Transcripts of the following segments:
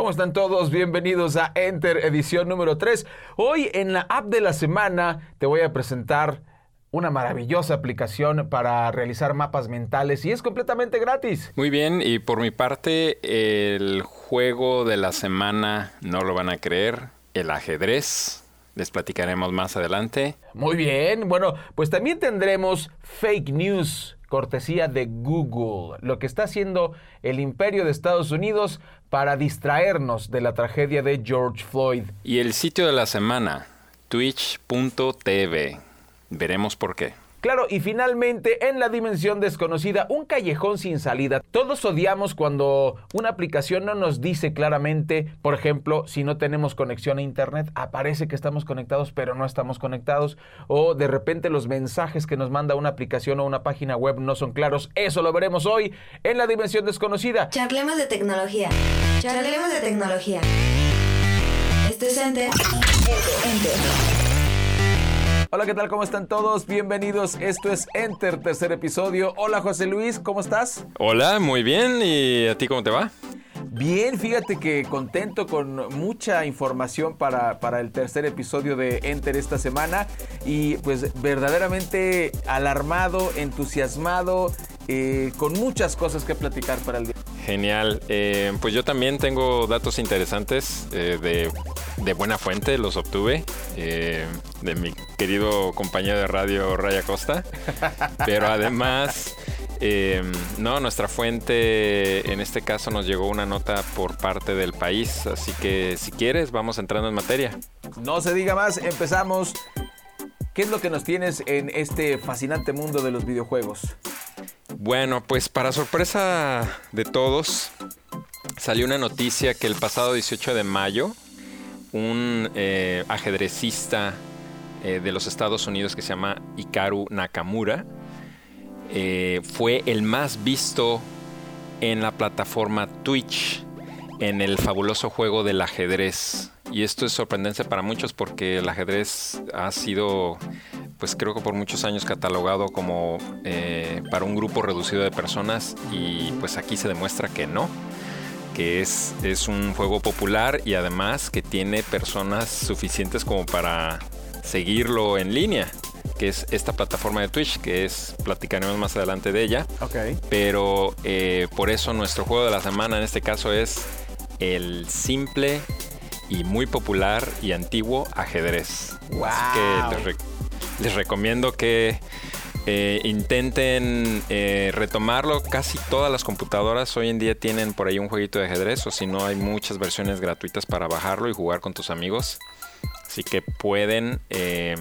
¿Cómo están todos? Bienvenidos a Enter edición número 3. Hoy en la app de la semana te voy a presentar una maravillosa aplicación para realizar mapas mentales y es completamente gratis. Muy bien, y por mi parte, el juego de la semana, no lo van a creer, el ajedrez. Les platicaremos más adelante. Muy bien, bueno, pues también tendremos fake news cortesía de Google, lo que está haciendo el imperio de Estados Unidos para distraernos de la tragedia de George Floyd. Y el sitio de la semana, twitch.tv. Veremos por qué. Claro, y finalmente, en la dimensión desconocida, un callejón sin salida. Todos odiamos cuando una aplicación no nos dice claramente, por ejemplo, si no tenemos conexión a Internet, aparece que estamos conectados, pero no estamos conectados. O de repente los mensajes que nos manda una aplicación o una página web no son claros. Eso lo veremos hoy en la dimensión desconocida. Charlemos de tecnología. Charlemos de tecnología. Esto es Enter. Enter. Hola, ¿qué tal? ¿Cómo están todos? Bienvenidos. Esto es Enter, tercer episodio. Hola, José Luis, ¿cómo estás? Hola, muy bien. ¿Y a ti cómo te va? Bien, fíjate que contento con mucha información para, para, el tercer episodio de Enter esta semana y pues verdaderamente alarmado, entusiasmado, eh, con muchas cosas que platicar para el día. Genial. Eh, pues yo también tengo datos interesantes eh, de, de, buena fuente, los obtuve de mi querido compañero de radio Raya Costa. Pero además, no, nuestra fuente en este caso nos llegó una nota por parte del país. Así que si quieres, vamos entrando en materia. No se diga más, empezamos. ¿Qué es lo que nos tienes en este fascinante mundo de los videojuegos? Bueno, pues para sorpresa de todos, salió una noticia que el pasado 18 de mayo, un eh, ajedrecista eh, de los Estados Unidos que se llama Hikaru Nakamura, eh, fue el más visto en la plataforma Twitch en el fabuloso juego del ajedrez. Y esto es sorprendente para muchos porque el ajedrez ha sido pues creo que por muchos años catalogado como eh, para un grupo reducido de personas y pues aquí se demuestra que no, que es, es un juego popular y además que tiene personas suficientes como para seguirlo en línea que es esta plataforma de Twitch, que es, platicaremos más adelante de ella. Ok. Pero eh, por eso nuestro juego de la semana en este caso es el simple y muy popular y antiguo ajedrez. Wow. Así que les recomiendo que eh, intenten eh, retomarlo. Casi todas las computadoras hoy en día tienen por ahí un jueguito de ajedrez o si no hay muchas versiones gratuitas para bajarlo y jugar con tus amigos. Así que pueden eh,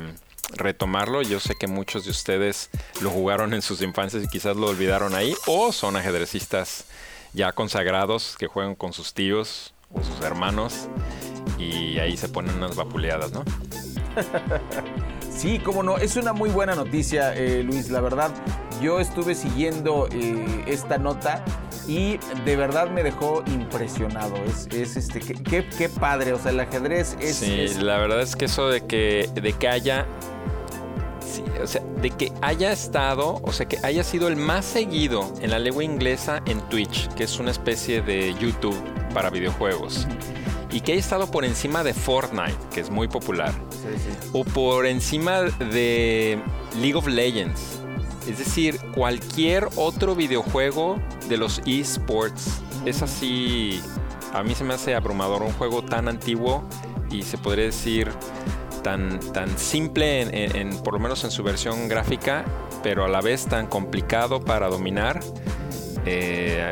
retomarlo. Yo sé que muchos de ustedes lo jugaron en sus infancias y quizás lo olvidaron ahí o son ajedrecistas ya consagrados que juegan con sus tíos o sus hermanos y ahí se ponen unas vapuleadas, ¿no? Sí, cómo no, es una muy buena noticia, eh, Luis, la verdad. Yo estuve siguiendo eh, esta nota y de verdad me dejó impresionado. Es, este, qué, qué, padre, o sea, el ajedrez es... Sí, la verdad es que eso de que, de que haya... o sea, de que haya estado, o sea, que haya sido el más seguido en la lengua inglesa en Twitch, que es una especie de YouTube para videojuegos y que haya estado por encima de Fortnite, que es muy popular, o por encima de League of Legends. Es decir, cualquier otro videojuego de los esports. Es así, a mí se me hace abrumador un juego tan antiguo y se podría decir tan, tan simple en, por lo menos en su versión gráfica, pero a la vez tan complicado para dominar. Eh,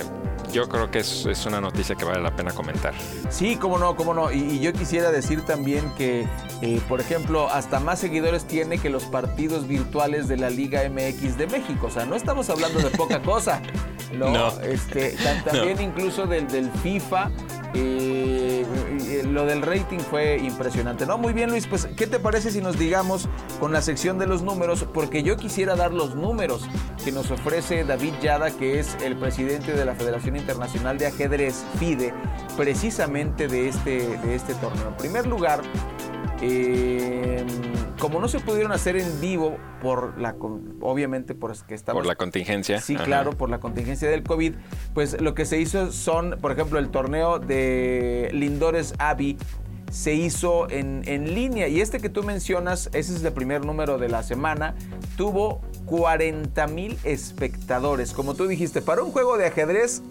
yo creo que es, es, una noticia que vale la pena comentar. Sí, cómo no, cómo no. Y, yo quisiera decir también que, eh, por ejemplo, hasta más seguidores tiene que los partidos virtuales de la Liga MX de México. O sea, no estamos hablando de poca cosa. No, Este, también incluso del, del FIFA. Eh, lo del rating fue impresionante. No, muy bien Luis, pues ¿qué te parece si nos digamos con la sección de los números? Porque yo quisiera dar los números que nos ofrece David Yada, que es el presidente de la Federación Internacional de Ajedrez, FIDE, precisamente de este, de este torneo. En primer lugar, eh, como no se pudieron hacer en vivo por la, obviamente por que estamos... Por la contingencia. Sí, claro, por la contingencia del COVID, pues lo que se hizo son, por ejemplo, el torneo de Lindores Abbey se hizo en, en, línea. Y este que tú mencionas, ese es el primer número de la semana, tuvo 40 mil espectadores. Como tú dijiste, para un juego de ajedrez,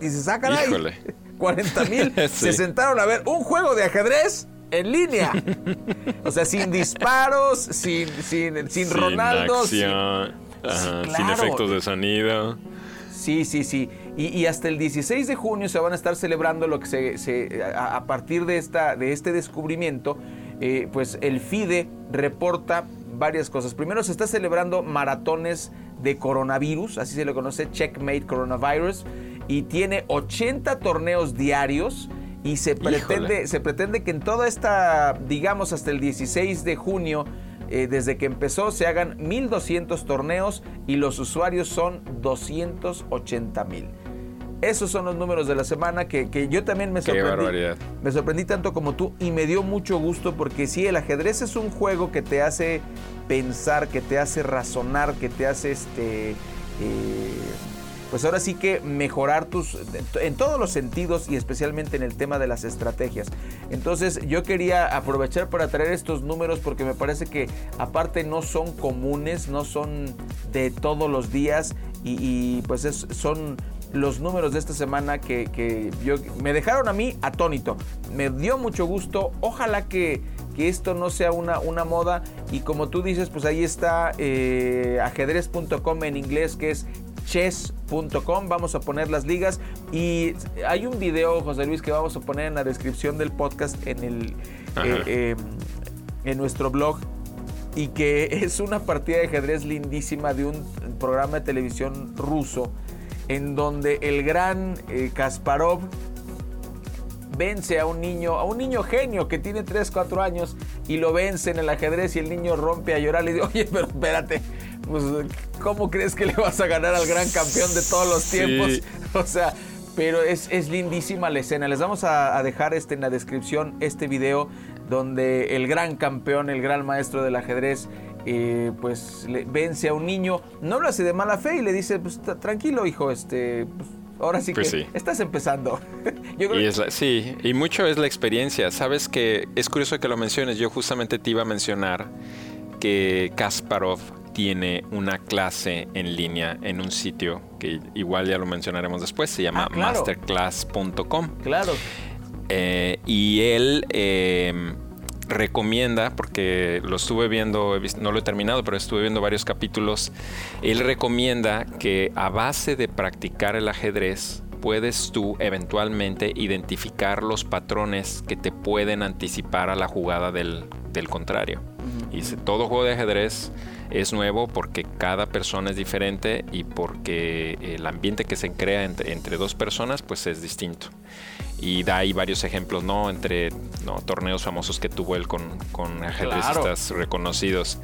y se sacan ahí 40 mil se sentaron a ver un juego de ajedrez en línea. o sea, sin disparos, sin, sin, sin, Ronaldo. sin, sin efectos de sonido. Sí, sí, sí. Y, hasta el 16 de junio se van a estar celebrando lo que se, a, partir de, esta, de este descubrimiento, eh, pues el FIDE reporta varias cosas. Primero se está celebrando maratones de coronavirus, así se le conoce, Checkmate Coronavirus, y tiene 80 torneos diarios y se pretende, se pretende que en toda esta, digamos hasta el 16 de junio, eh, desde que empezó, se hagan 1.200 torneos y los usuarios son 280 mil. Esos son los números de la semana que, yo también me sorprendí. Me sorprendí tanto como tú y me dio mucho gusto porque sí, el ajedrez es un juego que te hace pensar, que te hace razonar, que te hace este. Eh, pues ahora sí que mejorar tus en todos los sentidos y especialmente en el tema de las estrategias. Entonces yo quería aprovechar para traer estos números porque me parece que aparte no son comunes, no son de todos los días y, pues son los números de esta semana que, yo, me dejaron a mí atónito. Me dio mucho gusto. Ojalá que, esto no sea una, una, moda. Y como tú dices, pues ahí está eh, ajedrez.com en inglés, que es chess.com. Vamos a poner las ligas. Y hay un video, José Luis, que vamos a poner en la descripción del podcast en, el, eh, em, en nuestro blog. Y que es una partida de ajedrez lindísima de un programa de televisión ruso. En donde el gran eh, Kasparov vence a un niño, a un niño genio que tiene 3, 4 años y lo vence en el ajedrez y el niño rompe a llorar. Le dice, oye, pero espérate, pues, ¿cómo crees que le vas a ganar al gran campeón de todos los tiempos? O sea, pero es, es, lindísima la escena. Les vamos a, dejar este en la descripción este video donde el gran campeón, el gran maestro del ajedrez, eh, pues le vence a un niño. No lo hace de mala fe y le dice, pues tranquilo hijo, este... Pues, ahora sí pues que estás empezando. sí, y mucho es la experiencia. Sabes que es curioso que lo menciones. Yo justamente te iba a mencionar que Kasparov tiene una clase en línea en un sitio que igual ya lo mencionaremos después, se llama ah, masterclass.com. Claro. Eh, y él em, recomienda, porque lo estuve viendo, no lo he terminado, pero estuve viendo varios capítulos, él recomienda que a base de practicar el ajedrez, puedes tú eventualmente identificar los patrones que te pueden anticipar a la jugada del, contrario. Y dice, todo juego de ajedrez es nuevo porque cada persona es diferente y porque el ambiente que se crea entre, dos personas pues es distinto. Y da ahí varios ejemplos, ¿no? Entre torneos famosos que tuvo él con, con ajedrecistas reconocidos.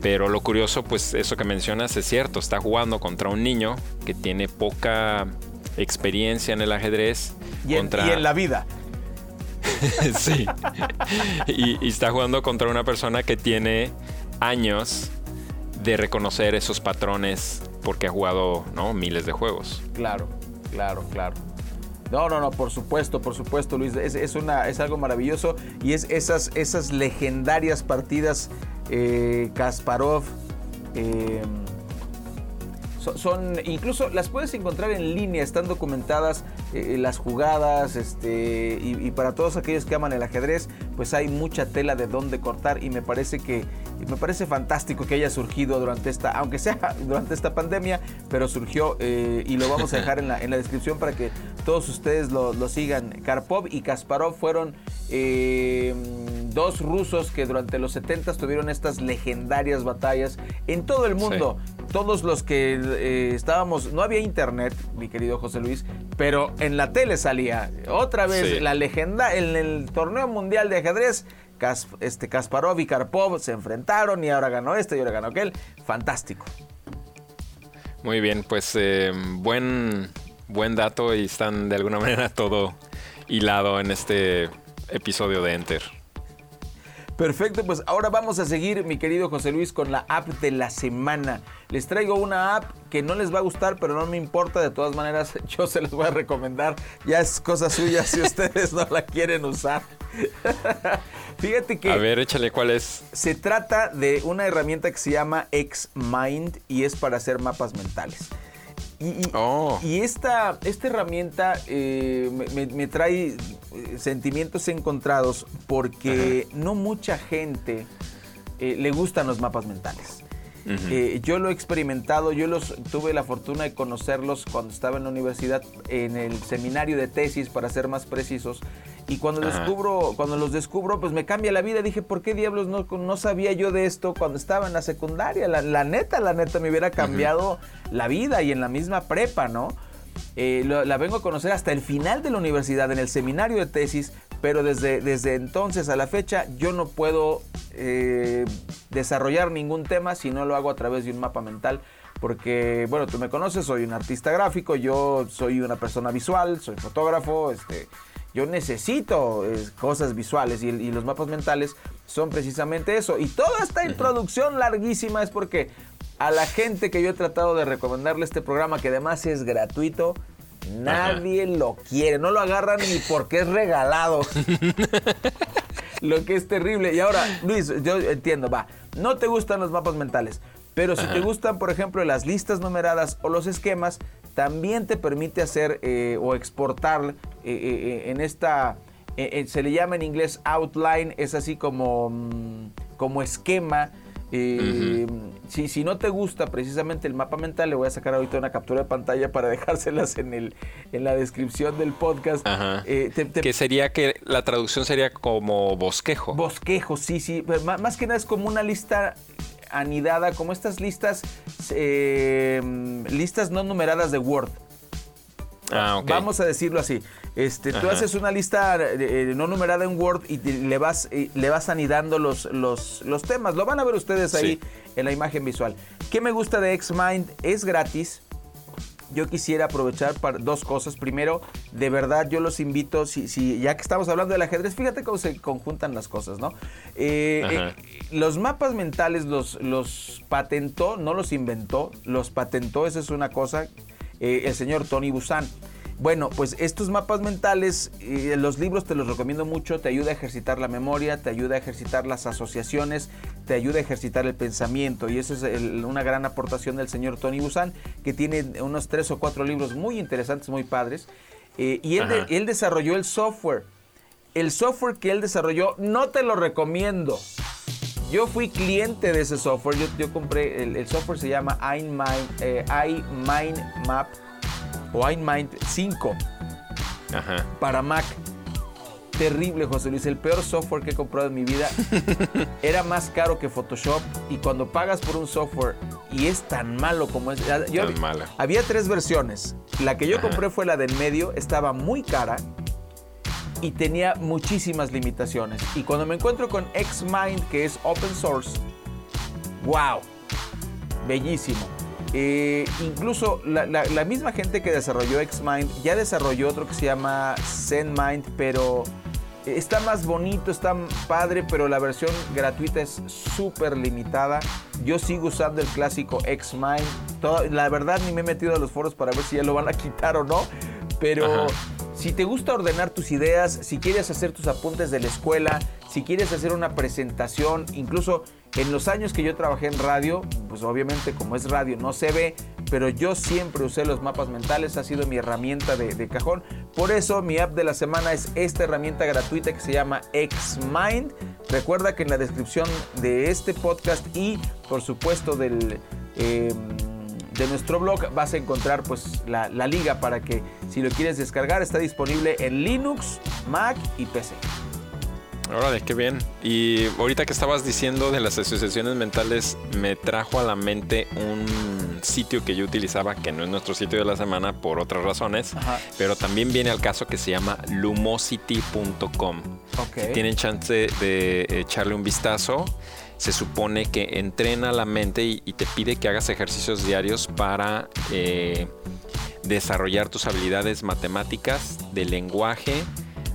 Pero lo curioso, pues eso que mencionas es cierto, está jugando contra un niño que tiene poca experiencia en el ajedrez. Y, contra... y en la vida. sí. y, y, está jugando contra una persona que tiene años de reconocer esos patrones porque ha jugado miles de juegos. Claro, claro, claro. No, no, no, por supuesto, por supuesto, Luis. Es, una, es algo maravilloso y es esas, esas legendarias partidas eh, Kasparov. Eh, son, incluso las puedes encontrar en línea, están documentadas eh, las jugadas, este, y, para todos aquellos que aman el ajedrez, pues hay mucha tela de dónde cortar y me parece que me parece fantástico que haya surgido durante esta, aunque sea durante esta pandemia, pero surgió eh, y lo vamos a dejar en la, en la descripción para que todos ustedes lo, lo sigan. Karpov y Kasparov fueron eh, dos rusos que durante los 70 tuvieron estas legendarias batallas en todo el mundo. Todos los que eh, estábamos, no había internet, mi querido José Luis, pero en la tele salía otra vez la legenda en el torneo mundial de ajedrez. Este Kasparov y Karpov se enfrentaron y ahora ganó este y ahora ganó aquel. Fantástico. Muy bien, pues eh, buen, buen dato y están de alguna manera todo hilado en este episodio de Enter. Perfecto, pues ahora vamos a seguir, mi querido José Luis, con la app de la semana. Les traigo una app que no les va a gustar, pero no me importa. De todas maneras, yo se las voy a recomendar. Ya es cosa suya si ustedes no la quieren usar. Fíjate que... A ver, échale cuál es. Se trata de una herramienta que se llama Xmind y es para hacer mapas mentales. Y, oh. esta, esta, herramienta eh, me, trae eh, sentimientos encontrados porque no mucha gente eh, le gustan los mapas mentales. yo lo he experimentado, yo los tuve la fortuna de conocerlos cuando estaba en la universidad en el seminario de tesis, para ser más precisos. Y cuando, descubro, cuando los descubro, pues me cambia la vida. Dije, ¿por qué diablos no, no sabía yo de esto cuando estaba en la secundaria? La, neta, la neta, me hubiera cambiado la vida y en la misma prepa, ¿no? Eh, la vengo a conocer hasta el final de la universidad, en el seminario de tesis, pero desde, desde entonces a la fecha yo no puedo eh, desarrollar ningún tema si no lo hago a través de un mapa mental. Porque, bueno, tú me conoces, soy un artista gráfico, yo soy una persona visual, soy fotógrafo, este, yo necesito eh, cosas visuales y, los mapas mentales son precisamente eso. Y toda esta introducción larguísima es porque a la gente que yo he tratado de recomendarle este programa, que además es gratuito, nadie lo quiere. No lo agarran ni porque es regalado. lo que es terrible. Y ahora, Luis, yo entiendo, va, no te gustan los mapas mentales. Pero si te gustan, por ejemplo, las listas numeradas o los esquemas, también te permite hacer eh, o exportar eh, eh, en esta, se le llama en inglés outline, es así como, mm, como esquema. si, si, no te gusta precisamente el mapa mental, le voy a sacar ahorita una captura de pantalla para dejárselas en, el, en la descripción del podcast. que sería que la traducción sería como bosquejo. Bosquejo, sí, sí. Más que nada es como una lista anidada, como estas listas, eh, listas no numeradas de Word. Ah, Vamos a decirlo así. Este, tú haces una lista eh, no numerada en Word y le vas, le vas anidando los, los, los, temas. Lo van a ver ustedes ahí en la imagen visual. ¿Qué me gusta de Xmind? Es gratis yo quisiera aprovechar para dos cosas. Primero, de verdad yo los invito, si, si ya que estamos hablando del ajedrez, fíjate cómo se conjuntan las cosas, ¿no? Eh, eh, los mapas mentales los, los patentó, no los inventó, los patentó, esa es una cosa, eh, el señor Tony Busan. Bueno, pues estos mapas mentales, eh, los libros te los recomiendo mucho, te ayuda a ejercitar la memoria, te ayuda a ejercitar las asociaciones, te ayuda a ejercitar el pensamiento y esa es una gran aportación del señor Tony Busan, que tiene unos tres o cuatro libros muy interesantes, muy padres, eh, y él, desarrolló el software. El software que él desarrolló no te lo recomiendo. Yo fui cliente de ese software, yo, compré, el, software se llama iMind, eh, iMindMap o iMind 5 para Mac. Terrible, José Luis. El peor software que he comprado en mi vida. Era más caro que Photoshop. Y cuando pagas por un software y es tan malo como es. Yo, Había tres versiones. La que yo compré fue la del medio. Estaba muy cara y tenía muchísimas limitaciones. Y cuando me encuentro con Xmind, que es open source, wow, bellísimo. Eh, incluso la, misma gente que desarrolló Xmind ya desarrolló otro que se llama ZenMind, pero está más bonito, está padre, pero la versión gratuita es súper limitada. Yo sigo usando el clásico Xmind. la verdad ni me he metido a los foros para ver si ya lo van a quitar o no, pero... Si te gusta ordenar tus ideas, si quieres hacer tus apuntes de la escuela, si quieres hacer una presentación, incluso en los años que yo trabajé en radio, pues obviamente como es radio no se ve, pero yo siempre usé los mapas mentales, ha sido mi herramienta de, cajón. Por eso mi app de la semana es esta herramienta gratuita que se llama Xmind. Recuerda que en la descripción de este podcast y por supuesto del... Em, de nuestro blog vas a encontrar pues la, la liga para que si lo quieres descargar está disponible en Linux, Mac y PC. Órale, qué bien. Y ahorita que estabas diciendo de las asociaciones mentales, me trajo a la mente un sitio que yo utilizaba, que no es nuestro sitio de la semana por otras razones, pero también viene al caso que se llama lumosity.com. Si tienen chance de echarle un vistazo, se supone que entrena la mente y, te pide que hagas ejercicios diarios para eh, desarrollar tus habilidades matemáticas, de lenguaje,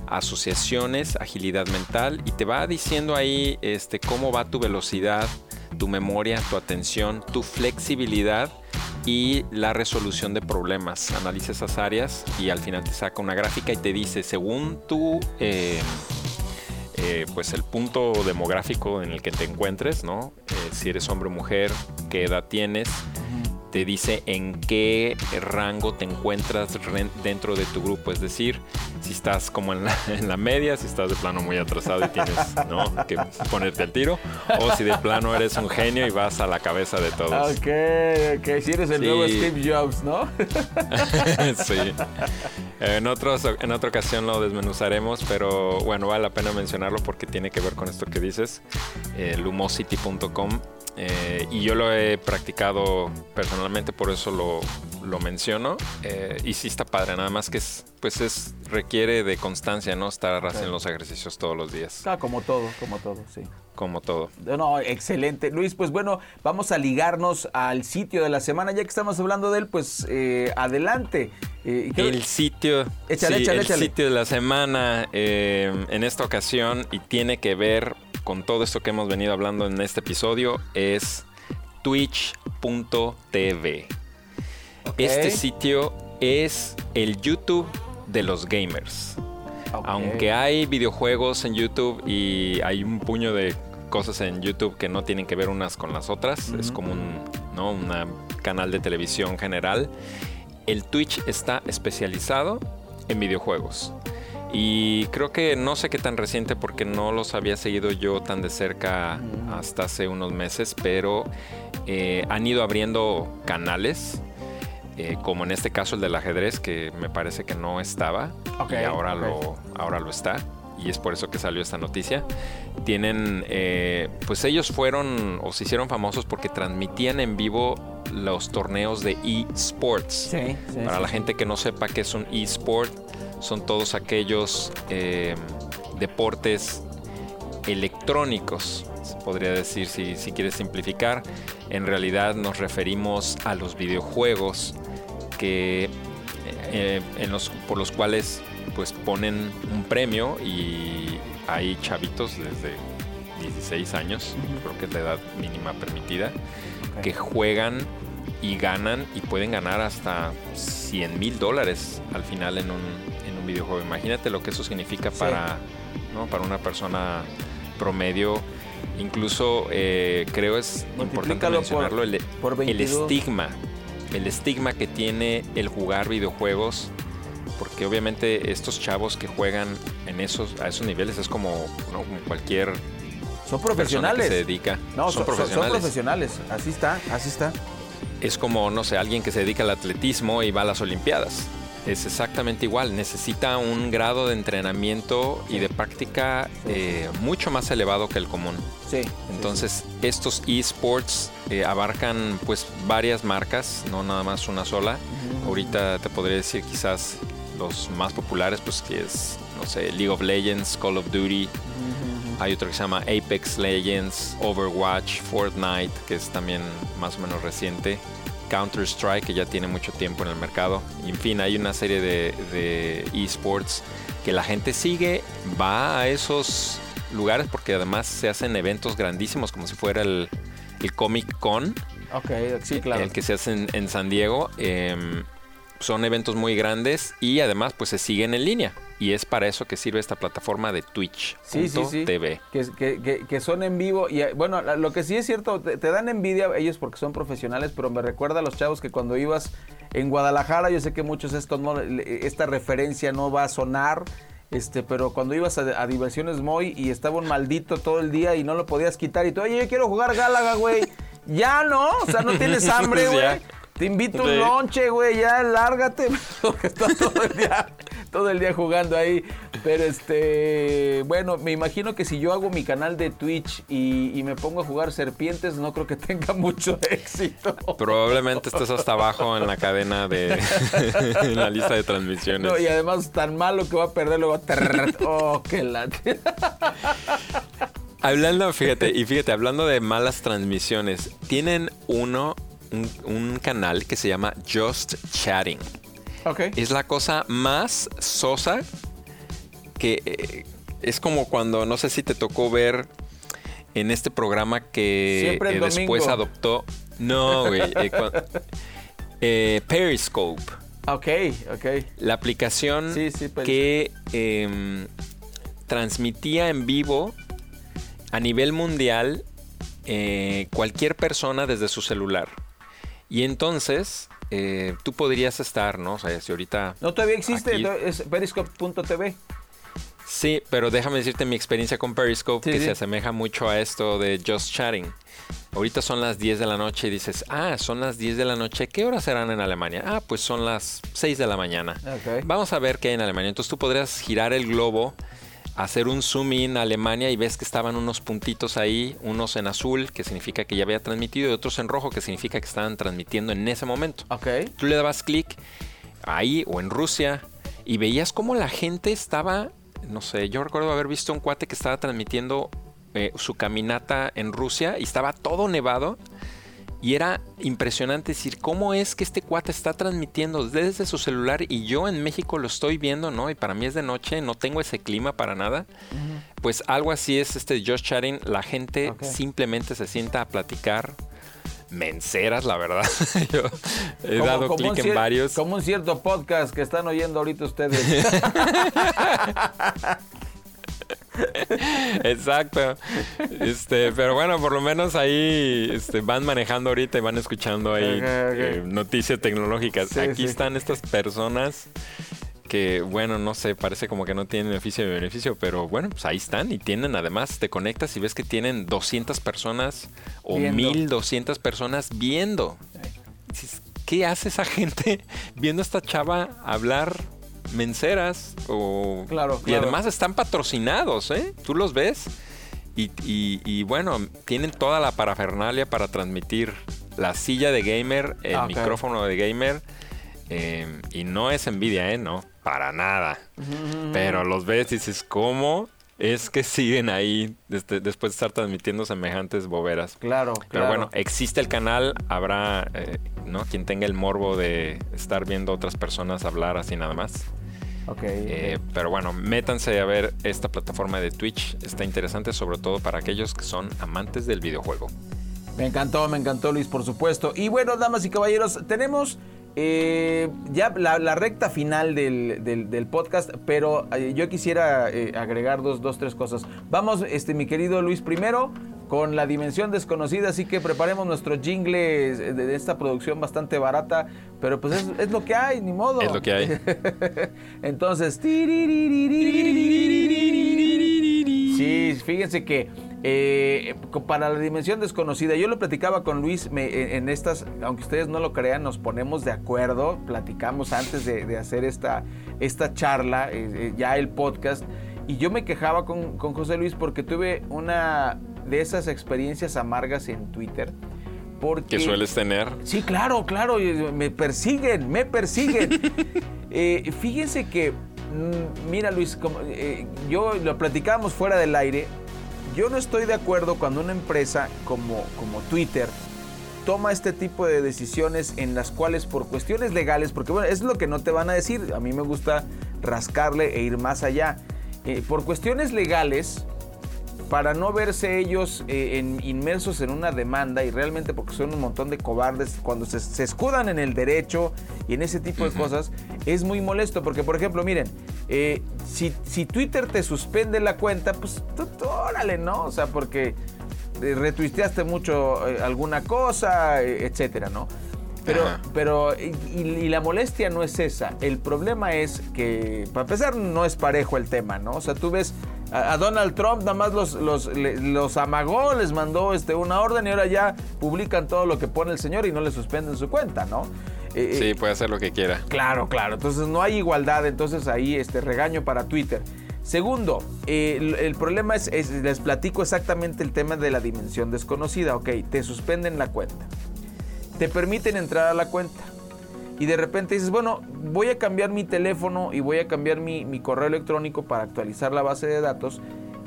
asociaciones, agilidad mental y te va diciendo ahí este, cómo va tu velocidad, tu memoria, tu atención, tu flexibilidad y la resolución de problemas. Analiza esas áreas y al final te saca una gráfica y te dice, según tu, eh, eh, pues el punto demográfico en el que te encuentres, ¿no? Eh, si eres hombre o mujer, qué edad tienes, te dice en qué rango te encuentras dentro de tu grupo. Es decir, si estás como en la, media, si estás de plano muy atrasado y tienes que ponerte al tiro, o si de plano eres un genio y vas a la cabeza de todos. Ok, ok. Si eres el nuevo Steve Jobs, ¿no? sí. En, otros, en otra ocasión lo desmenuzaremos, pero bueno, vale la pena mencionarlo porque tiene que ver con esto que dices. Eh, lumosity.com eh, y yo lo he practicado personalmente, por eso lo, lo menciono. Eh, y sí está padre, nada más que es, pues es, requiere de constancia, ¿no? Estar haciendo los ejercicios todos los días. Ah, como todo, como todo, sí. Como todo. No, excelente. Luis, pues bueno, vamos a ligarnos al sitio de la semana. Ya que estamos hablando de él, pues eh, adelante. el sitio. Échale, échale, el sitio de la semana en esta ocasión y tiene que ver con todo esto que hemos venido hablando en este episodio es twitch.tv. Este sitio es el YouTube de los gamers. Aunque hay videojuegos en YouTube y hay un puño de cosas en YouTube que no tienen que ver unas con las otras, es como un ¿no? canal de televisión general. El Twitch está especializado en videojuegos. Y creo que no sé qué tan reciente porque no los había seguido yo tan de cerca hasta hace unos meses, pero eh, han ido abriendo canales, eh, como en este caso el del ajedrez, que me parece que no estaba y ahora, lo, ahora lo está. Y es por eso que salió esta noticia. Tienen, eh, pues ellos fueron o se hicieron famosos porque transmitían en vivo los torneos de eSports. Para la gente que no sepa qué es un eSport, son todos aquellos eh, deportes electrónicos, podría decir si, si quieres simplificar. En realidad nos referimos a los videojuegos que, eh, en los, por los cuales pues ponen un premio y hay chavitos desde 16 años, creo que es la edad mínima permitida, que juegan y ganan y pueden ganar hasta 100 mil dólares al final en un, videojuego. Imagínate lo que eso significa para, para una persona promedio. Incluso eh, creo es importante mencionarlo, el, el estigma, el estigma que tiene el jugar videojuegos porque obviamente estos chavos que juegan en esos a esos niveles es como, cualquier son profesionales que se dedica. No son, profesionales son profesionales. Así está así está. Es como no sé alguien que se dedica al atletismo y va a las olimpiadas es exactamente igual. Necesita un grado de entrenamiento y de práctica eh, mucho más elevado que el común. Sí. Entonces, estos esports eh, abarcan pues varias marcas, no nada más una sola. Ahorita te podría decir quizás los más populares, pues que es, no sé, League of Legends, Call of Duty. Hay otro que se llama Apex Legends, Overwatch, Fortnite, que es también más o menos reciente. Counter-Strike, que ya tiene mucho tiempo en el mercado. en fin, hay una serie de, esports que la gente sigue, va a esos lugares porque además se hacen eventos grandísimos, como si fuera el, Comic Con. Ok, sí, claro. El que se hace en, San Diego. Em, son eventos muy grandes y además pues se siguen en línea. Y es para eso que sirve esta plataforma de Twitch. Sí, sí, sí. TV. Que, son en vivo. Y bueno, lo que sí es cierto, te, dan envidia ellos porque son profesionales, pero me recuerda a los chavos que cuando ibas en Guadalajara, yo sé que muchos esto no, esta referencia no va a sonar. Este, pero cuando ibas a, Diversiones Moy y estaba un maldito todo el día y no lo podías quitar y tú, oye, yo quiero jugar Gálaga, güey. ya no, o sea, no tienes hambre, güey. Te invito un lonche, güey, ya lárgate. Porque estás todo el día, todo el día jugando ahí. Pero este, bueno, me imagino que si yo hago mi canal de Twitch y, me pongo a jugar serpientes, no creo que tenga mucho éxito. Probablemente estés hasta abajo en la cadena de en la lista de transmisiones. No, y además tan malo que va a perder luego. oh, qué late. Hablando, fíjate, y fíjate, hablando de malas transmisiones, tienen uno un, canal que se llama Just Chatting. Okay. Es la cosa más sosa que eh, es como cuando, no sé si te tocó ver en este programa que eh, después adoptó. No, güey. eh, Periscope. Ok, ok. La aplicación Sí, sí, Periscope. que em, transmitía en vivo a nivel mundial cualquier persona desde su celular. Y entonces eh, tú podrías estar, ¿no? O sea, si ahorita... No, todavía existe, Aquí- es periscope.tv. Sí, pero déjame decirte mi experiencia con Periscope Sí, que sí. se asemeja mucho a esto de Just Chatting. Ahorita son las 10 de la noche y dices, ah, son las 10 de la noche, ¿qué horas serán en Alemania? Ah, pues son las 6 de la mañana. Vamos a ver qué hay en Alemania. Entonces tú podrías girar el globo, hacer un zoom in a Alemania y ves que estaban unos puntitos ahí, unos en azul, que significa que ya había transmitido, y otros en rojo, que significa que estaban transmitiendo en ese momento. Ok. Tú le dabas clic ahí o en Rusia y veías cómo la gente estaba, no sé, yo recuerdo haber visto un cuate que estaba transmitiendo eh, su caminata en Rusia y estaba todo nevado. Y era impresionante decir cómo es que este cuate está transmitiendo desde su celular y yo en México lo estoy viendo, ¿no? Y para mí es de noche, no tengo ese clima para nada. Pues algo así es este Just Chatting. La gente simplemente se sienta a platicar. Menceras, la verdad. yo he Como- dado clic en cier- varios. Como un cierto podcast que están oyendo ahorita ustedes. Exacto. Este, pero bueno, por lo menos ahí este, van manejando ahorita y van escuchando ahí eh, noticias tecnológicas. Sí, Aquí sí. están estas personas que, bueno, no sé, parece como que no tienen beneficio de beneficio, pero bueno, pues ahí están y tienen además, te conectas y ves que tienen 200 personas o Viendo. 1200 personas viendo. ¿Qué hace esa gente viendo a esta chava hablar menceras? O... Claro, Y además están patrocinados, ¿eh? Tú los ves. Y, y- y bueno, tienen toda la parafernalia para transmitir la silla de gamer, el Ah, micrófono de gamer. eh, y no es envidia, ¿eh? No, para nada. Pero los ves y dices, ¿cómo es que siguen ahí desde- después de estar transmitiendo semejantes boberas? claro, Pero claro. bueno, existe el canal, habrá, eh, ¿no? Quien tenga el morbo de estar viendo otras personas hablar así nada más. Ok. Eh, pero bueno, métanse a ver esta plataforma de Twitch. Está interesante, sobre todo para aquellos que son amantes del videojuego. Me encantó, me encantó Luis, por supuesto. Y bueno, damas y caballeros, tenemos eh, ya la, la recta final del, del- del podcast, pero eh, yo quisiera eh, agregar dos, dos, tres cosas. Vamos, este, mi querido Luis, primero con la dimensión desconocida, así que preparemos nuestro jingle de, de esta producción bastante barata, pero pues es, es lo que hay, ni modo. Es lo que hay. Entonces, sí, fíjense que eh, para la dimensión desconocida, yo lo platicaba con Luis me- en estas, aunque ustedes no lo crean, nos ponemos de acuerdo, platicamos antes de, de hacer esta, esta charla, eh, eh, ya el podcast, y yo me quejaba con, con José Luis porque tuve una de esas experiencias amargas en Twitter. Porque Que sueles tener. Sí, claro, claro, me persiguen, me persiguen. Eh, fíjense que, mm, mira Luis, como, eh, yo lo platicábamos fuera del aire, yo no estoy de acuerdo cuando una empresa como, como Twitter toma este tipo de decisiones en las cuales por cuestiones legales, porque bueno, es lo que no te van a decir, a mí me gusta rascarle e ir más allá, Eh, por cuestiones legales, para no verse ellos eh, en- inmersos en una demanda y realmente porque son un montón de cobardes cuando se, se escudan en el derecho y en ese tipo de cosas, es muy molesto porque, por ejemplo, miren, eh, si, si Twitter te suspende la cuenta, pues tú, tú, órale, ¿no? O sea, porque eh, retuiteaste mucho eh, alguna cosa, etcétera, ¿no? Pero, Ajá. pero y, la molestia no es esa. El problema es que, para empezar, no es parejo el tema, ¿no? O sea, tú ves a, a Donald Trump, nada más los, los, los amagó, les mandó este, una orden y ahora ya publican todo lo que pone el señor y no le suspenden su cuenta, ¿no? Eh, eh, Sí, puede hacer lo que quiera. Claro, claro. Entonces no hay igualdad. Entonces ahí este regaño para Twitter. Segundo, eh, el, el problema es, es- les platico exactamente el tema de la dimensión desconocida. Ok, te suspenden la cuenta. Te permiten entrar a la cuenta. Y de repente dices, bueno, voy a cambiar mi teléfono y voy a cambiar mi, mi correo electrónico para actualizar la base de datos.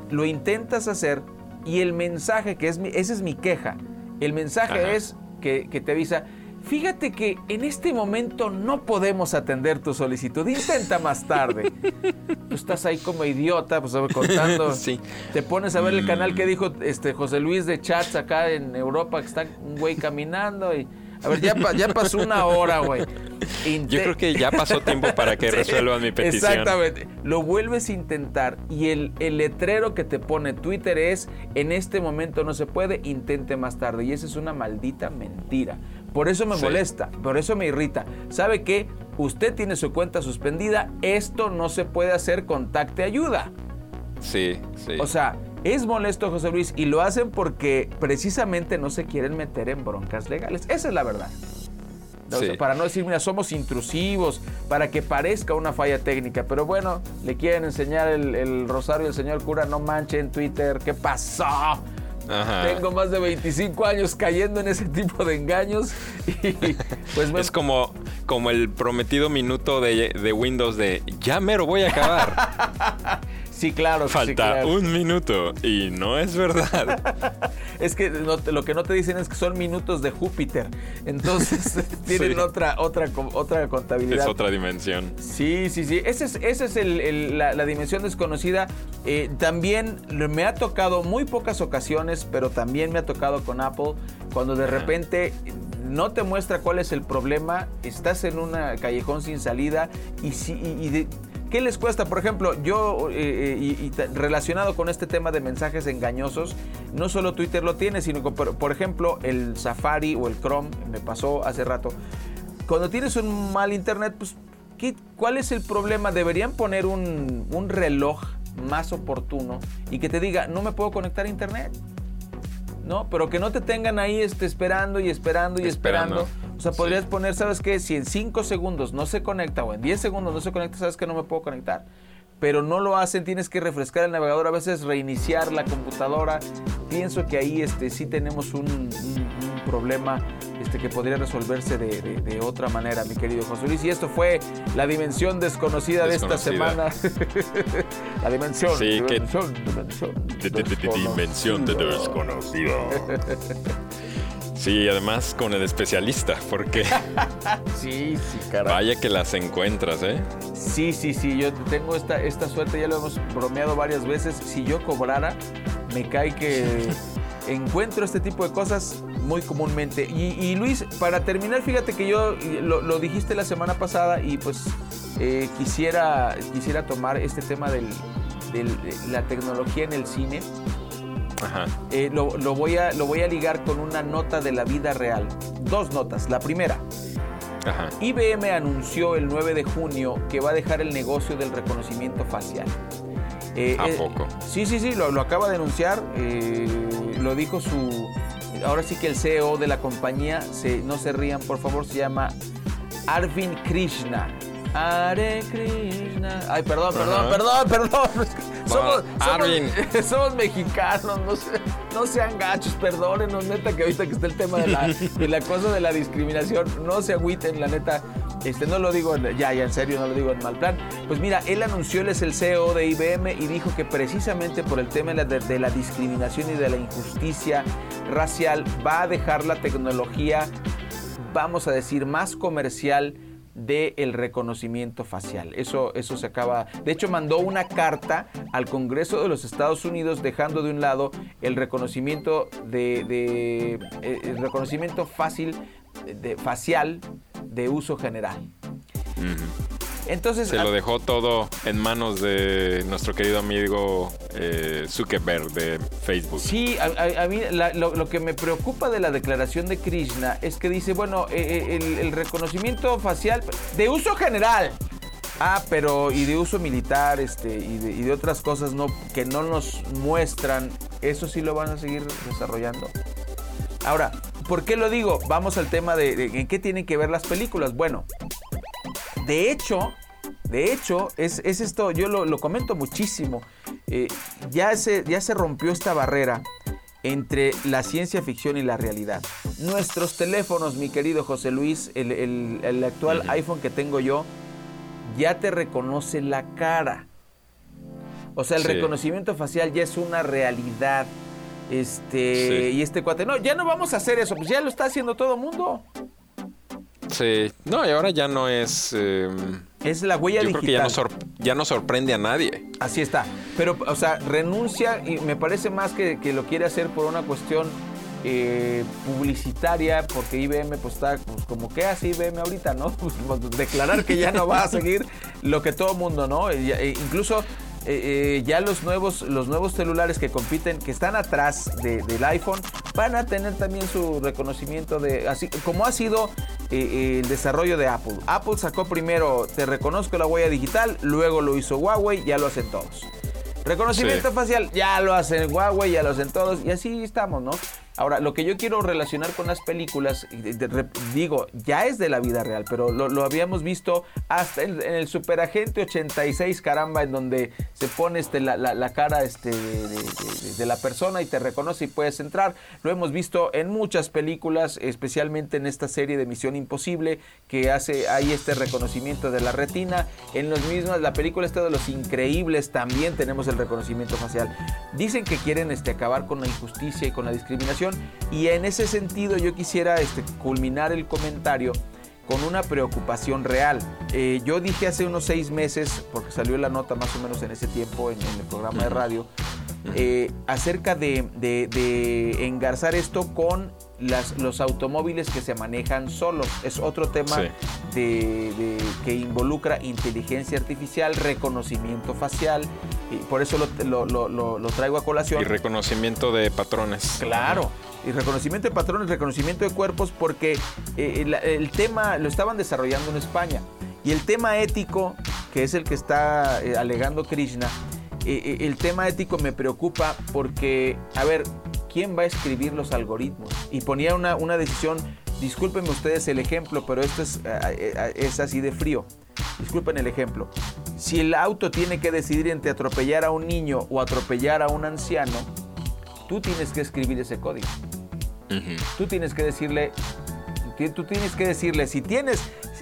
Lo intentas hacer y el mensaje, que es mi, esa es mi queja, el mensaje Ajá. es que, que te avisa, Fíjate que en este momento no podemos atender tu solicitud. Intenta más tarde. Tú estás ahí como idiota, pues contando. Sí. Te pones a ver el canal que Mm. dijo este José Luis de Chats acá en Europa, que está un güey caminando y. A ver, ya, pa- ya pasó una hora, güey. Yo creo que ya pasó tiempo para que Sí, resuelvan mi petición. Exactamente. Lo vuelves a intentar y el, el letrero que te pone Twitter es, en este momento no se puede, intente más tarde. Y esa es una maldita mentira. Por eso me Sí. molesta, por eso me irrita. ¿Sabe qué? Usted tiene su cuenta suspendida, esto no se puede hacer, contacte ayuda. Sí, sí. O sea, es molesto José Luis y lo hacen porque precisamente no se quieren meter en broncas legales. Esa es la verdad. O sea, Sí. para no decir, mira, somos intrusivos, para que parezca una falla técnica. Pero bueno, le quieren enseñar el, el rosario al señor cura, no manche en Twitter. ¿Qué pasó? Ajá. Tengo más de 25 años cayendo en ese tipo de engaños. Y pues me- Es como, como el prometido minuto de, de Windows de ya mero voy a acabar. sí, claro. sí, Falta claro. un minuto y no es verdad. Es que no lo que no te dicen es que son minutos de Júpiter. Entonces tienen Sí. otra, otra, otra contabilidad. es otra dimensión. Sí, sí, sí. Esa es, ese es el- el- la, la dimensión desconocida. Eh, también me ha tocado muy pocas ocasiones, pero también me ha tocado con Apple, cuando de repente no te muestra cuál es el problema, estás en un callejón sin salida y, si, y- y de- ¿Qué les cuesta? Por ejemplo, yo, eh, eh, y, relacionado con este tema de mensajes engañosos, no solo Twitter lo tiene, sino que, por, por ejemplo, el Safari o el Chrome, me pasó hace rato, cuando tienes un mal internet, pues, ¿qué- ¿cuál es el problema? Deberían poner un, un reloj más oportuno y que te diga, no me puedo conectar a internet. ¿No? Pero que no te tengan ahí este, esperando y esperando y esperando. Esperando. O sea, Sí. podrías poner, ¿sabes qué? Si en 5 segundos no se conecta o en 10 segundos no se conecta, ¿sabes que no me puedo conectar? Pero no lo hacen, tienes que refrescar el navegador, a veces reiniciar la computadora. Pienso que ahí este, sí tenemos un, un- un problema este, que podría resolverse de, de- de otra manera, mi querido José Luis. Y esto fue la dimensión desconocida, de esta Desconocida. semana. la dimensión. Sí, que- dimensión, dimensión Dimensión de desconocida. desconocido. Sí, además con el especialista, porque Sí, sí, caray. vaya que las encuentras, ¿eh? Sí, sí, sí, yo tengo esta, esta suerte, ya lo hemos bromeado varias veces. Si yo cobrara, me cae que encuentro este tipo de cosas muy comúnmente. Y, y, Luis, para terminar, fíjate que yo lo, lo dijiste la semana pasada y pues eh, quisiera, quisiera tomar este tema del- del- de la tecnología en el cine. Ajá. Eh, lo, lo voy a, lo voy a ligar con una nota de la vida real. Dos notas. La primera, Ajá. IBM anunció el 9 de junio que va a dejar el negocio del reconocimiento facial. Eh, ¿A eh, poco? Sí, sí, sí, lo, lo acaba de anunciar. lo dijo su. Ahora sí que el CEO de la compañía, se, no se rían, por favor, se llama Arvind Krishna. Hare Krishna. Ay, perdón, perdón, Ajá. perdón, perdón. Somos, somos, somos mexicanos, no, se- no sean gachos, perdónenos, neta, que ahorita que está el tema de la, de la cosa de la discriminación, no se agüiten, la neta. Este, no lo digo, en- ya, ya, en serio, no lo digo en mal plan. Pues mira, él anunció, él es el CEO de IBM y dijo que precisamente por el tema de la, de- de la discriminación y de la injusticia racial va a dejar la tecnología, vamos a decir, más comercial del reconocimiento facial. Eso, eso se acaba. De hecho, mandó una carta al Congreso de los Estados Unidos dejando de un lado el reconocimiento de, de- eh, el reconocimiento fácil de facial de uso general. Entonces, Se lo dejó todo en manos de nuestro querido amigo eh, Zuckerberg de Facebook. Sí, a, a- a mí la- lo, lo que me preocupa de la declaración de Krishna es que dice, bueno, eh, eh, el, el reconocimiento facial de uso general. Ah, pero y de uso militar, este, y de, y de otras cosas no, que no nos muestran, eso sí lo van a seguir desarrollando. Ahora, ¿por qué lo digo? Vamos al tema de, de en qué tienen que ver las películas. Bueno, de hecho, de hecho, es, es esto, yo lo, lo comento muchísimo. eh, ya, se, ya se rompió esta barrera entre la ciencia ficción y la realidad. Nuestros teléfonos, mi querido José Luis, el, el- el actual iPhone que tengo yo, ya te reconoce la cara. O sea, el Sí. reconocimiento facial ya es una realidad. Este, Sí. y este cuate, no, ya no vamos a hacer eso, pues ya lo está haciendo todo el mundo. Sí, no, y ahora ya no es... eh, Es la huella yo digital. creo que ya no, sor- ya no sorprende a nadie. Así está. Pero, o sea, renuncia y me parece más que, que lo quiere hacer por una cuestión eh, publicitaria, porque IBM pues está pues, como que hace IBM ahorita, ¿no? Pues, pues, declarar que ya no va a seguir lo que todo mundo, ¿no? E incluso eh, eh, ya los nuevos, los nuevos celulares que compiten, que están atrás de- del iPhone, van a tener también su reconocimiento de, así como ha sido el desarrollo de Apple. Apple sacó primero, te reconozco la huella digital, luego lo hizo Huawei, ya lo hacen todos. Reconocimiento Sí. facial, ya lo hacen Huawei, ya lo hacen todos, y así estamos, ¿no? Ahora, lo que yo quiero relacionar con las películas, digo, ya es de la vida real, pero lo, habíamos visto hasta en, en el Superagente 86, caramba, en donde se pone este, la, la- la cara este, de la persona y te reconoce y puedes entrar. Lo hemos visto en muchas películas, especialmente en esta serie de Misión Imposible, que hace ahí este reconocimiento de la retina. En los mismos, la película esta de los increíbles también tenemos el reconocimiento facial. Dicen que quieren este, acabar con la injusticia y con la discriminación y en ese sentido yo quisiera este, culminar el comentario con una preocupación real. Eh, yo dije hace unos seis meses, porque salió la nota más o menos en ese tiempo en, en el programa de radio, eh, acerca de, de- de engarzar esto con las- los automóviles que se manejan solos. Es otro tema Sí. de, de- que involucra inteligencia artificial, reconocimiento facial, y por eso lo, lo- lo- lo- lo traigo a colación. Y reconocimiento de patrones. Claro. Y reconocimiento de patrones, reconocimiento de cuerpos, porque eh, el, el tema lo estaban desarrollando en España. Y el tema ético, que es el que está eh, alegando Krishna, eh, eh, el tema ético me preocupa porque, a ver, ¿quién va a escribir los algoritmos? Y ponía una, una decisión, discúlpenme ustedes el ejemplo, pero esto es, es así de frío. Disculpen el ejemplo. Si el auto tiene que decidir entre atropellar a un niño o atropellar a un anciano, tú tienes que escribir ese código. Tú tienes que decirle, tú tienes que decirle si tienes,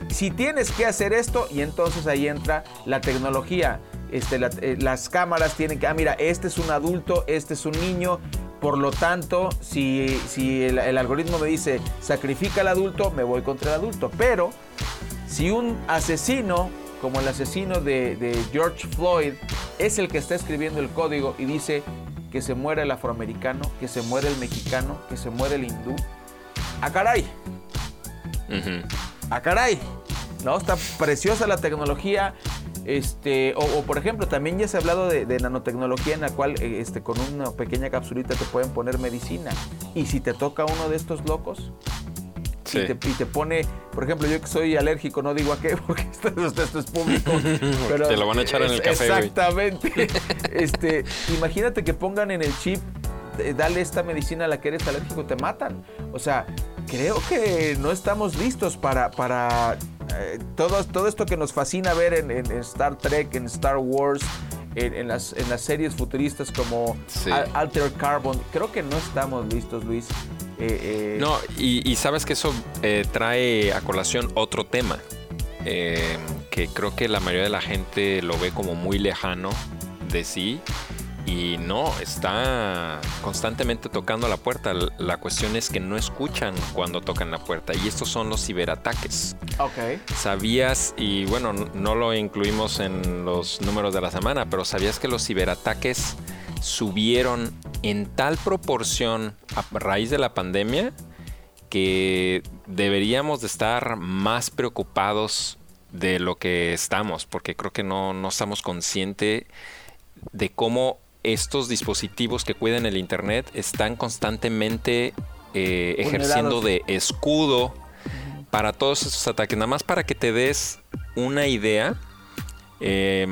si tienes que hacer esto y entonces ahí entra la tecnología. Este, la- eh, las cámaras tienen que, ah, mira, este es un adulto, este es un niño. Por lo tanto, si, si el, el algoritmo me dice sacrifica al adulto, me voy contra el adulto. Pero si un asesino, como el asesino de, de George Floyd, es el que está escribiendo el código y dice que se muere el afroamericano, que se muere el mexicano, que se muere el hindú, ¡a caray! Ujú. ¡a caray! ¿No? Está preciosa la tecnología. Este, o, o, por ejemplo, también ya se ha hablado de, de nanotecnología en la cual eh, este, con una pequeña capsulita te pueden poner medicina. Y si te toca uno de estos locos, Sí. y, te, y te pone, por ejemplo, yo que soy alérgico, no digo a qué, porque esto, esto- esto es público. pero Te lo van a echar en el café, güey. Exactamente. este, imagínate que pongan en el chip, eh, dale esta medicina a la que eres alérgico, te matan. O sea, creo que no estamos listos para, para eh, todo, todo esto que nos fascina ver en, Star Trek, en Star Wars. En, en las, en las series futuristas como Sí. Al- Altered Carbon, creo que no estamos listos, Luis. Eh, eh, No, y, y sabes que eso trae a colación otro tema, que creo que la mayoría de la gente lo ve como muy lejano de sí, y no, está constantemente tocando la puerta. La cuestión es que no escuchan cuando tocan la puerta, y estos son los ciberataques. Ok. ¿Sabías, y bueno, no lo incluimos en los números de la semana, pero sabías que los ciberataques subieron en tal proporción a raíz de la pandemia que deberíamos de estar más preocupados de lo que estamos, porque creo que no, no estamos conscientes de cómo estos dispositivos que cuidan el Internet están constantemente eh, ejerciendo de escudo para todos esos ataques. Nada más para que te des una idea, eh,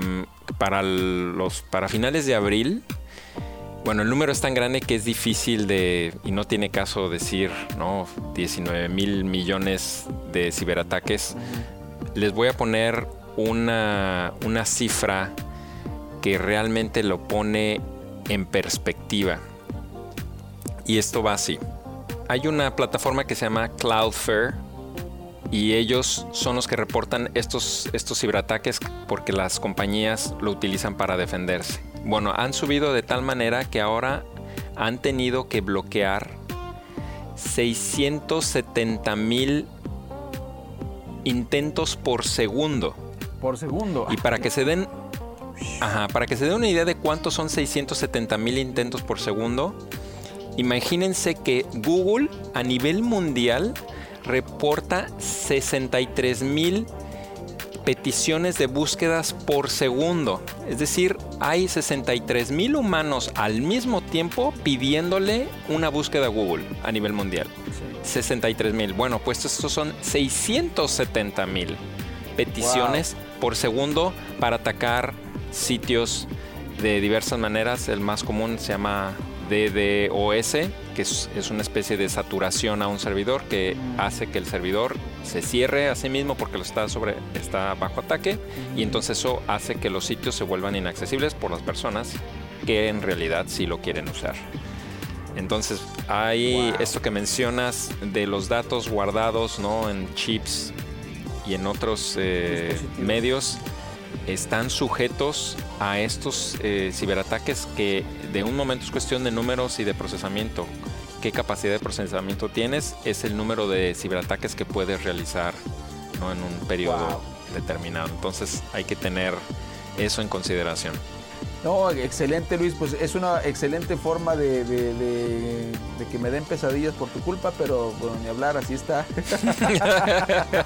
para, los, para finales de abril, bueno, el número es tan grande que es difícil de, y no tiene caso decir, ¿no? 19 mil millones de ciberataques. Les voy a poner una, una cifra que realmente lo pone en perspectiva. Y esto va así. Hay una plataforma que se llama Cloudflare y ellos son los que reportan estos, estos ciberataques porque las compañías lo utilizan para defenderse. Bueno, han subido de tal manera que ahora han tenido que bloquear 670 mil intentos por segundo. Por segundo. Y para que se den Ajá, para que se den una idea de cuántos son 670 mil intentos por segundo, imagínense que Google a nivel mundial reporta 63 mil peticiones de búsquedas por segundo. Es decir, hay 63 mil humanos al mismo tiempo pidiéndole una búsqueda a Google a nivel mundial. 63 mil. Bueno, pues estos son 670 mil peticiones por segundo para atacar sitios de diversas maneras. El más común se llama DDoS, que es, una especie de saturación a un servidor que hace que el servidor se cierre a sí mismo porque lo está, sobre, está bajo ataque y entonces eso hace que los sitios se vuelvan inaccesibles por las personas que en realidad sí lo quieren usar. Entonces hay esto que mencionas de los datos guardados ¿no? en chips y en otros eh, medios están sujetos a estos eh, ciberataques que de un momento es cuestión de números y de procesamiento. ¿Qué capacidad de procesamiento tienes? Es el número de ciberataques que puedes realizar en un periodo determinado. Entonces hay que tener eso en consideración. No, excelente Luis, pues es una excelente forma de, que me den pesadillas por tu culpa, pero bueno, ni hablar, así está.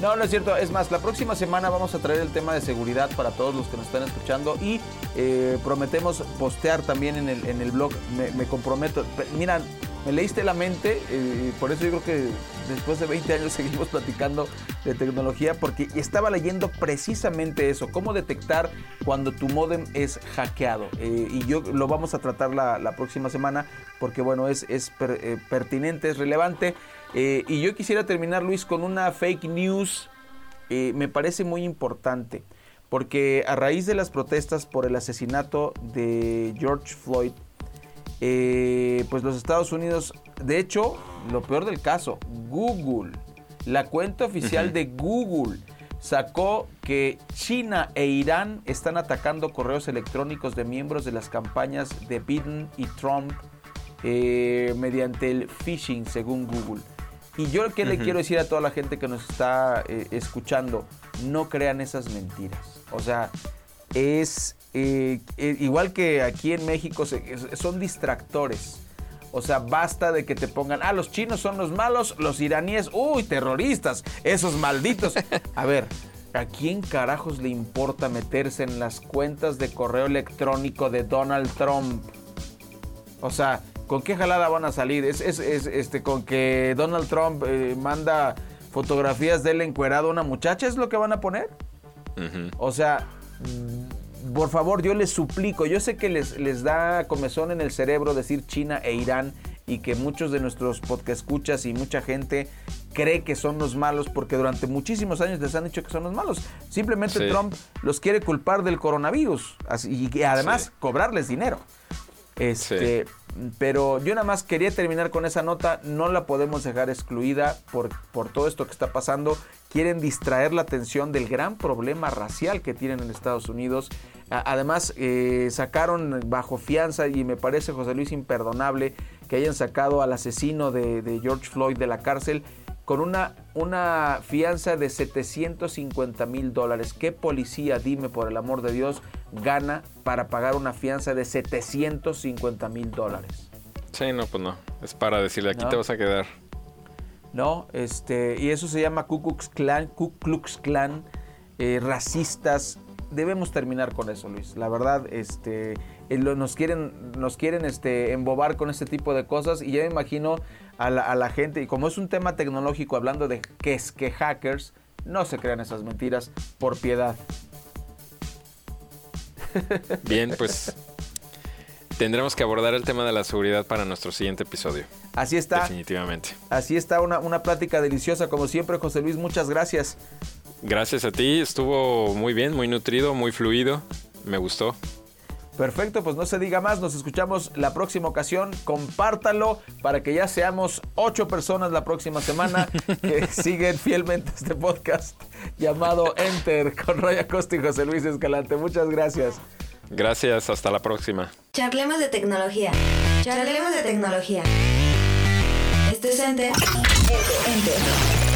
no, no es cierto, es más, la próxima semana vamos a traer el tema de seguridad para todos los que nos están escuchando y eh, prometemos postear también en el, en el blog, me, me comprometo. Mira, me leíste la mente, eh, por eso yo creo que después de 20 años seguimos platicando de tecnología, porque estaba leyendo precisamente eso, cómo detectar cuando tu modem es hackeado. Eh, y yo lo vamos a tratar la, próxima semana, porque bueno, es, es eh, pertinente, es relevante. y yo quisiera terminar, Luis, con una fake news, me parece muy importante. Porque a raíz de las protestas por el asesinato de George Floyd, eh, pues los Estados Unidos, de hecho, lo peor del caso, Google, la cuenta oficial de Google sacó que China e Irán están atacando correos electrónicos de miembros de las campañas de Biden y Trump eh, mediante el phishing, según Google. Y yo que le quiero decir a toda la gente que nos está eh, escuchando, no crean esas mentiras. O sea, es eh, eh, igual que aquí en México, son distractores. O sea, basta de que te pongan, ah, los chinos son los malos, los iraníes, uy, terroristas, esos malditos. A ver, ¿a quién carajos le importa meterse en las cuentas de correo electrónico de Donald Trump? O sea, ¿con qué jalada van a salir? ¿Es, este, con que Donald Trump eh, manda fotografías de él encuerado a una muchacha? ¿Es lo que van a poner? O sea, por favor, yo les suplico, yo sé que les, les da comezón en el cerebro decir China e Irán y que muchos de nuestros podcast escuchas y mucha gente cree que son los malos porque durante muchísimos años les han dicho que son los malos. Simplemente Trump los quiere culpar del coronavirus y además cobrarles dinero. Este, Pero yo nada más quería terminar con esa nota, no la podemos dejar excluida por, por todo esto que está pasando. Quieren distraer la atención del gran problema racial que tienen en Estados Unidos. Además, eh, sacaron bajo fianza y me parece, José Luis, imperdonable que hayan sacado al asesino de, de George Floyd de la cárcel con una, una fianza de 750 mil dólares. ¿Qué policía, dime por el amor de Dios, gana para pagar una fianza de 750 mil dólares? Sí, no, pues no. Es para decirle, aquí te vas a quedar. No, este, y eso se llama Ku Klux Klan, Ku Klux Klan eh, racistas. Debemos terminar con eso, Luis. La verdad, este, nos quieren, nos quieren este, embobar con este tipo de cosas y ya me imagino a la, gente, y como es un tema tecnológico hablando de que es que hackers, no se crean esas mentiras por piedad. Bien, pues tendremos que abordar el tema de la seguridad para nuestro siguiente episodio. Así está. Definitivamente. Así está, una, una plática deliciosa, como siempre, José Luis, muchas gracias. Gracias a ti, estuvo muy bien, muy nutrido, muy fluido, me gustó. Perfecto, pues no se diga más, nos escuchamos la próxima ocasión, compártalo para que ya seamos ocho personas la próxima semana que siguen fielmente este podcast llamado Enter con Raya Costa y José Luis Escalante. Muchas gracias. Gracias, hasta la próxima. Charlemos de tecnología. Charlemos de tecnología. Esto es Enter. Enter.